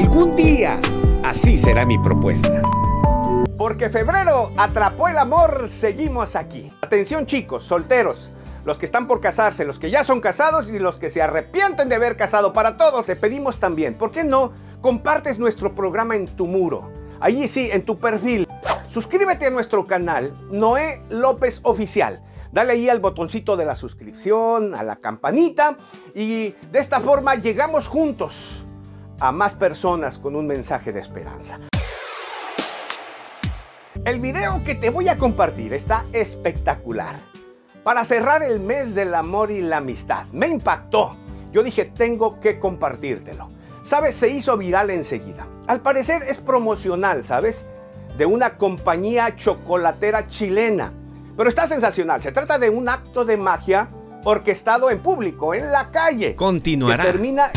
Algún día, así será mi propuesta. Porque febrero atrapó el amor, seguimos aquí. Atención chicos, solteros, los que están por casarse, los que ya son casados y los que se arrepienten de haber casado. Para todos le pedimos también, ¿por qué no compartes nuestro programa en tu muro? Allí sí, en tu perfil. Suscríbete a nuestro canal Noé López Oficial. Dale ahí al botoncito de la suscripción, a la campanita y de esta forma llegamos juntos a más personas con un mensaje de esperanza. El video que te voy a compartir está espectacular. Para cerrar el mes del amor y la amistad, me impactó. Yo dije, tengo que compartírtelo. ¿Sabes? Se hizo viral enseguida. Al parecer es promocional, ¿sabes? De una compañía chocolatera chilena. Pero está sensacional. Se trata de un acto de magia orquestado en público, en la calle. Continuará. Que termina